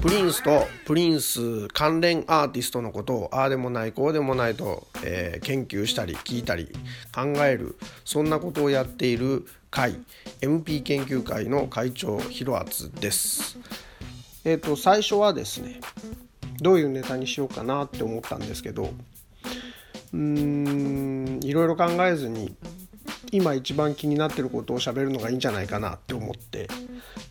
プリンスとプリンス関連アーティストのことをああでもないこうでもないと、えー、研究したり聞いたり考えるそんなことをやっている会 MP 研究会の会長ひろあつです。えっ、ー、と最初はですねどういうネタにしようかなって思ったんですけどうんいろいろ考えずに今一番気になってることを喋るのがいいんじゃないかなって思って。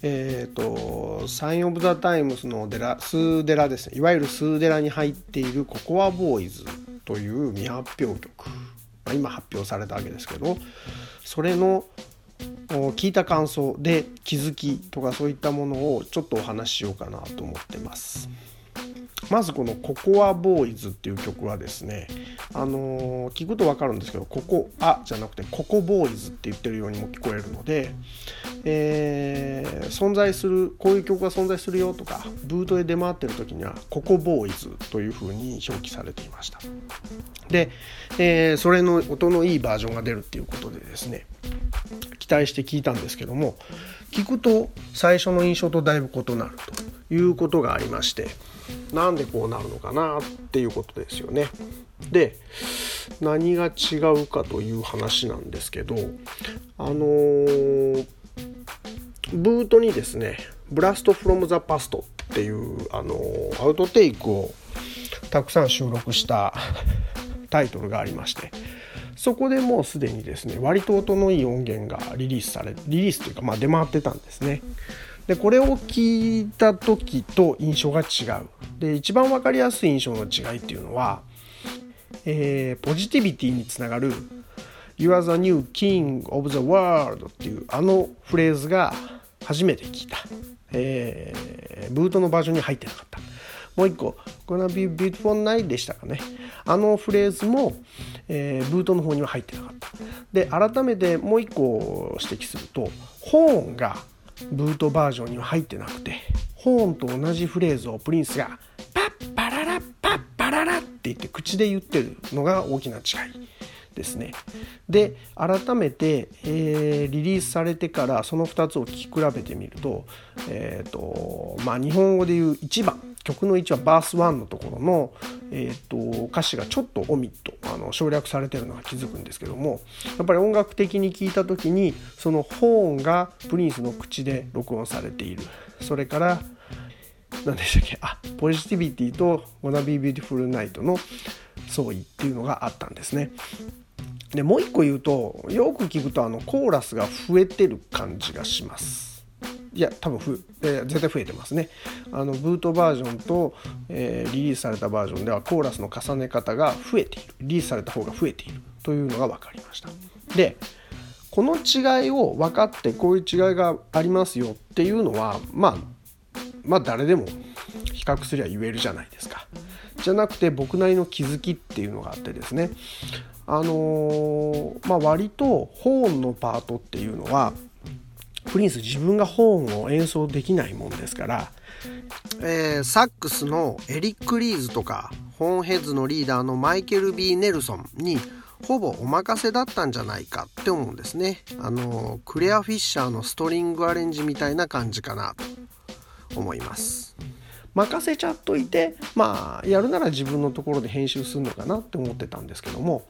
えっ、ー、とサイン・オブ・ザ・タイムスのデラスーデラですね。いわゆるスーデラに入っているココアボーイズという未発表曲、まあ、今発表されたわけですけどそれの聞いた感想で気づきとかそういったものをちょっとお話ししようかなと思ってます。まずこの「ココアボーイズ」っていう曲はですねあのー、聞くと分かるんですけど「ココア」じゃなくて「ココボーイズ」って言ってるようにも聞こえるので、えー、存在するこういう曲が存在するよとかブートで出回ってる時には「ココボーイズ」というふうに表記されていました。で、えー、それの音のいいバージョンが出るっていうことでですね期待して聞いたんですけども聞くと最初の印象とだいぶ異なるということがありましてなんでこうなるのかなっていうことですよね。で何が違うかという話なんですけどあのー、ブートにですね「ブラスト・フロム・ザ・パスト」っていう、あのー、アウトテイクをたくさん収録した タイトルがありましてそこでもうすでにですね割と音のいい音源がリリースされリリースというかまあ出回ってたんですね。でこれを聞いた時と印象が違う。で一番分かりやすい印象の違いっていうのは、えー、ポジティビティにつながる「You are the new king of the world」っていうあのフレーズが初めて聞いた、えー、ブートのバージョンに入ってなかった。もう一個「Gonna be beautiful night」でしたかね。あのフレーズも、えー、ブートの方には入ってなかった。で改めてもう一個指摘するとホーンが「ブートバージョンには入ってなくてホーンと同じフレーズをプリンスがパッパララパッパララって言って口で言ってるのが大きな違いですね。で改めて、えー、リリースされてからその2つを聴き比べてみると,、えーとまあ、日本語で言う1番曲の1はバース1のところの、えーと、歌詞がちょっとオミットあの省略されてるのが気づくんですけどもやっぱり音楽的に聴いた時にそのホーンがプリンスの口で録音されているそれから何でしたっけあポジティビティと「Wanna Be Beautiful Night」の相違っていうのがあったんですね。でもう一個言うとよく聞くとあのコーラスが増えてる感じがします。いや多分ふ、えー、絶対増えてますね。あのブートバージョンと、えー、リリースされたバージョンではコーラスの重ね方が増えている。リリースされた方が増えているというのが分かりました。でこの違いを分かってこういう違いがありますよっていうのはまあまあ誰でも比較すりゃ言えるじゃないですか。じゃなくて僕なりの気づきっていうのがあってですね。あのー、まあ割とホーンのパートっていうのはプリンス自分がホーンを演奏できないもんですから、えー、サックスのエリック・リーズとかホーンヘッズのリーダーのマイケル・ B・ ネルソンにほぼお任せだったんじゃないかって思うんですね。あのクレア・フィッシャーのストリングアレンジみたいな感じかなと思います。任せちゃっといてまあやるなら自分のところで編集するのかなって思ってたんですけども、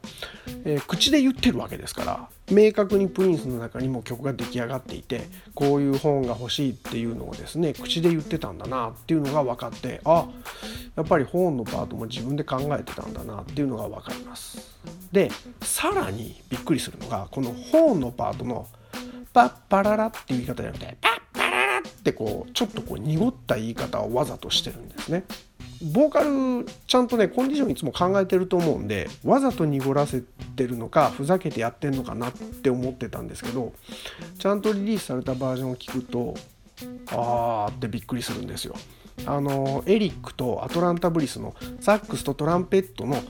えー、口で言ってるわけですから明確にプリンスの中にも曲が出来上がっていてこういう本が欲しいっていうのをですね口で言ってたんだなっていうのが分かってあやっぱり本のパートも自分で考えてたんだなっていうのが分かります。でさらにびっくりするのがこの本のパートのパッパララっていう言い方じゃなくてパッってこうちょっとこう濁った言い方をわざとしてるんですね。ボーカルちゃんとねコンディションいつも考えてると思うんでわざと濁らせてるのかふざけてやってんのかなって思ってたんですけどちゃんとリリースされたバージョンを聞くとあーってびっくりするんですよ。あのエリックとアトランタ・ブリスのサックスとトランペットの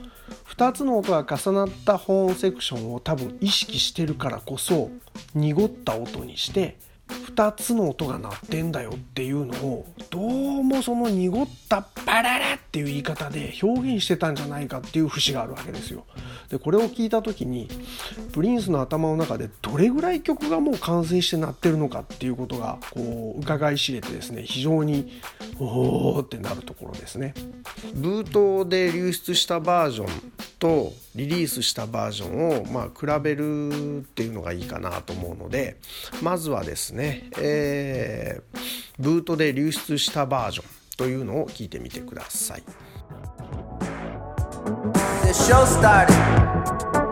2つの音が重なったホーンセクションを多分意識してるからこそ濁った音にして2つの音が鳴ってんだよっていうのをどうもその濁ったバララッっていう言い方で表現してたんじゃないかっていう節があるわけですよ。でこれを聞いた時にプリンスの頭の中でどれぐらい曲がもう完成して鳴ってるのかっていうことがこう伺い知れてですね非常におおってなるところですね。ブートで流出したバージョンとリリースしたバージョンをまあ比べるっていうのがいいかなと思うのでまずはですね、えー、ブートで流出したバージョンというのを聞いてみてください。The show started.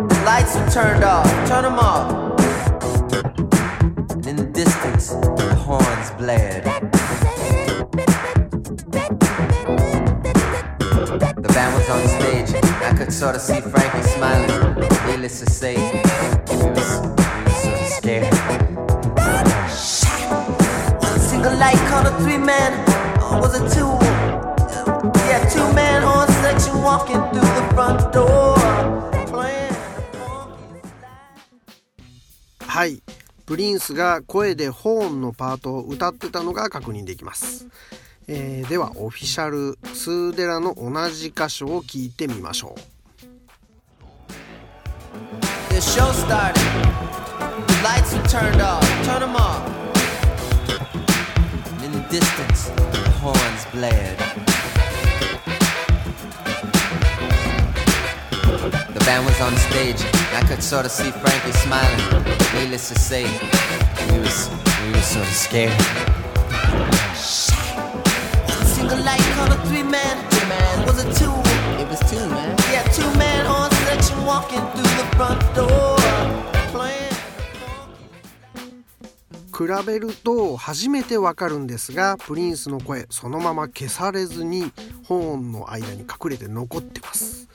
The lights were turned off. Turn them off. And in the distance, the horns blared. The band was on stage. I could sort of see Frankie smiling. Needless to say, we was, we was sort of scared. One single light called a three man. Was it two? Yeah, two man horn section walking through the front door. はい。プリンスが声でホーンのパートを歌ってたのが確認できます。えーではオフィシャルスーデラの同じ箇所を聞いてみましょう The show started. The lights were turned off. Turn them off. In the distance. Horns blared. The band was on stage. and I could sort of see Frankie smiling. Needless to say, we was we was sort of scared. One single light called a three man. Three man was it two? It was two man. Yeah, two man on section walking through the front door. 比べると初めてわかるんですがプリンスの声そのまま消されずにホーンの間に隠れて残ってます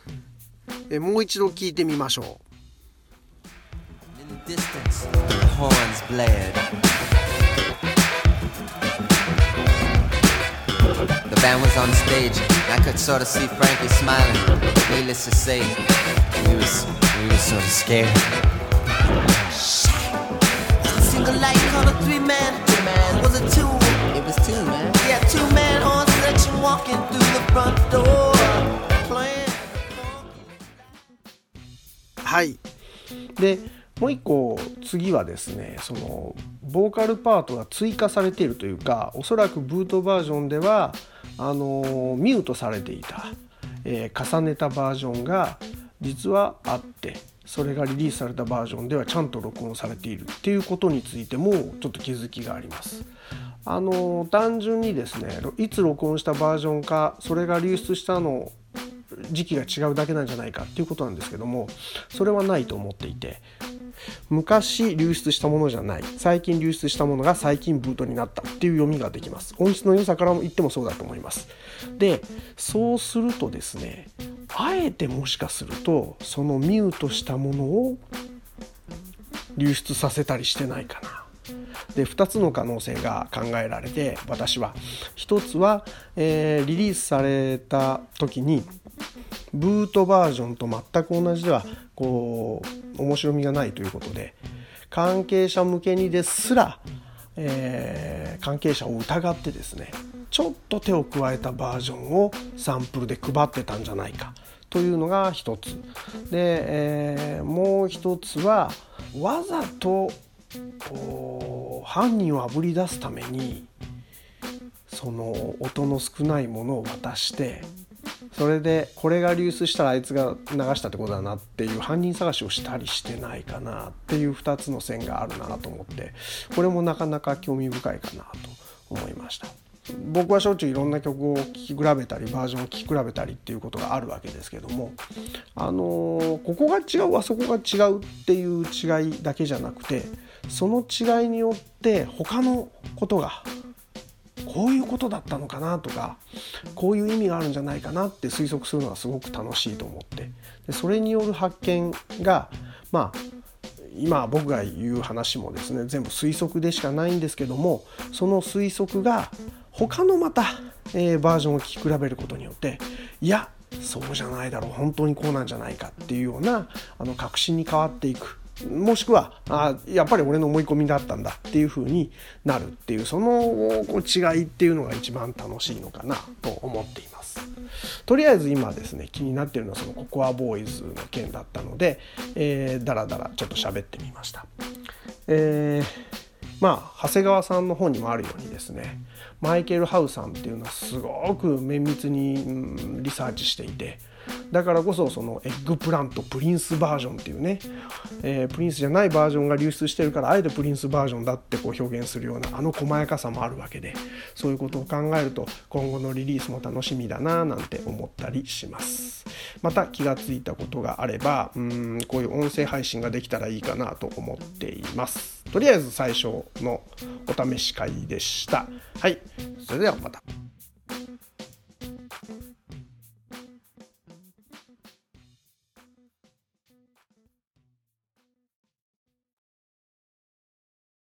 えもう一度聞いてみましょ In the distance, the horns blared. The band was on stage. I could sort of see Frankie smiling. Needless to say, we was we was sort of scared. Light called a three man. Three man was it two? It was two man. Yeah, two man on section walking through the front door. Playing. うはいでもう一個次はですねそのボーカルパートが追加されているというかおそらくブートバージョンではあのミュートされていた、えー重ねたバージョンが実はあってそれがリリースされたバージョンではちゃんと録音されているっていうことについてもちょっと気づきがあります。あの単純にですねいつ録音したバージョンかそれが流出したの時期が違うだけなんじゃないかっていうことなんですけどもそれはないと思っていて昔流出したものじゃない最近流出したものが最近ブートになったっていう読みができます音質の良さからも言ってもそうだと思いますでそうするとですねあえてもしかするとそのミュートしたものを流出させたりしてないかな。で2つの可能性が考えられて私は。1つは、えーリリースされた時にブートバージョンと全く同じではこう面白みがないということで関係者向けにですら、えー関係者を疑ってですねちょっと手を加えたバージョンをサンプルで配ってたんじゃないか。というのが一つ。で、えーもう一つはわざと犯人をあぶり出すためにその音の少ないものを渡してそれでこれが流出したらあいつが流したってことだなっていう犯人探しをしたりしてないかなっていう2つの線があるなと思ってこれもなかなか興味深いかなと思いました。僕はしょっちゅういろんな曲を聴き比べたりバージョンを聴き比べたりっていうことがあるわけですけどもあのここが違うあそこが違うっていう違いだけじゃなくてその違いによって他のことがこういうことだったのかなとかこういう意味があるんじゃないかなって推測するのがすごく楽しいと思って。でそれによる発見がまあ今僕が言う話もですね全部推測でしかないんですけどもその推測が他のまた、えーバージョンを聞き比べることによっていやそうじゃないだろう本当にこうなんじゃないかっていうようなあの確信に変わっていくもしくはあやっぱり俺の思い込みだったんだっていう風になるっていうその違いっていうのが一番楽しいのかなと思っています。とりあえず今ですね気になってるのはそのココアボーイズの件だったので、えー、だらだらちょっと喋ってみました。えーまあ長谷川さんの本にもあるようにですねマイケル・ハウさんっていうのはすごく綿密に、リサーチしていてだからこそその Eggplant Prince Version っていうね、えー、プリンスじゃないバージョンが流出してるからあえてプリンスバージョンだってこう表現するようなあの細やかさもあるわけでそういうことを考えると今後のリリースも楽しみだななんて思ったりします。また気がついたことがあればうんこういう音声配信ができたらいいかなと思っています。とりあえず最初のお試し会でした。はい。それではまた。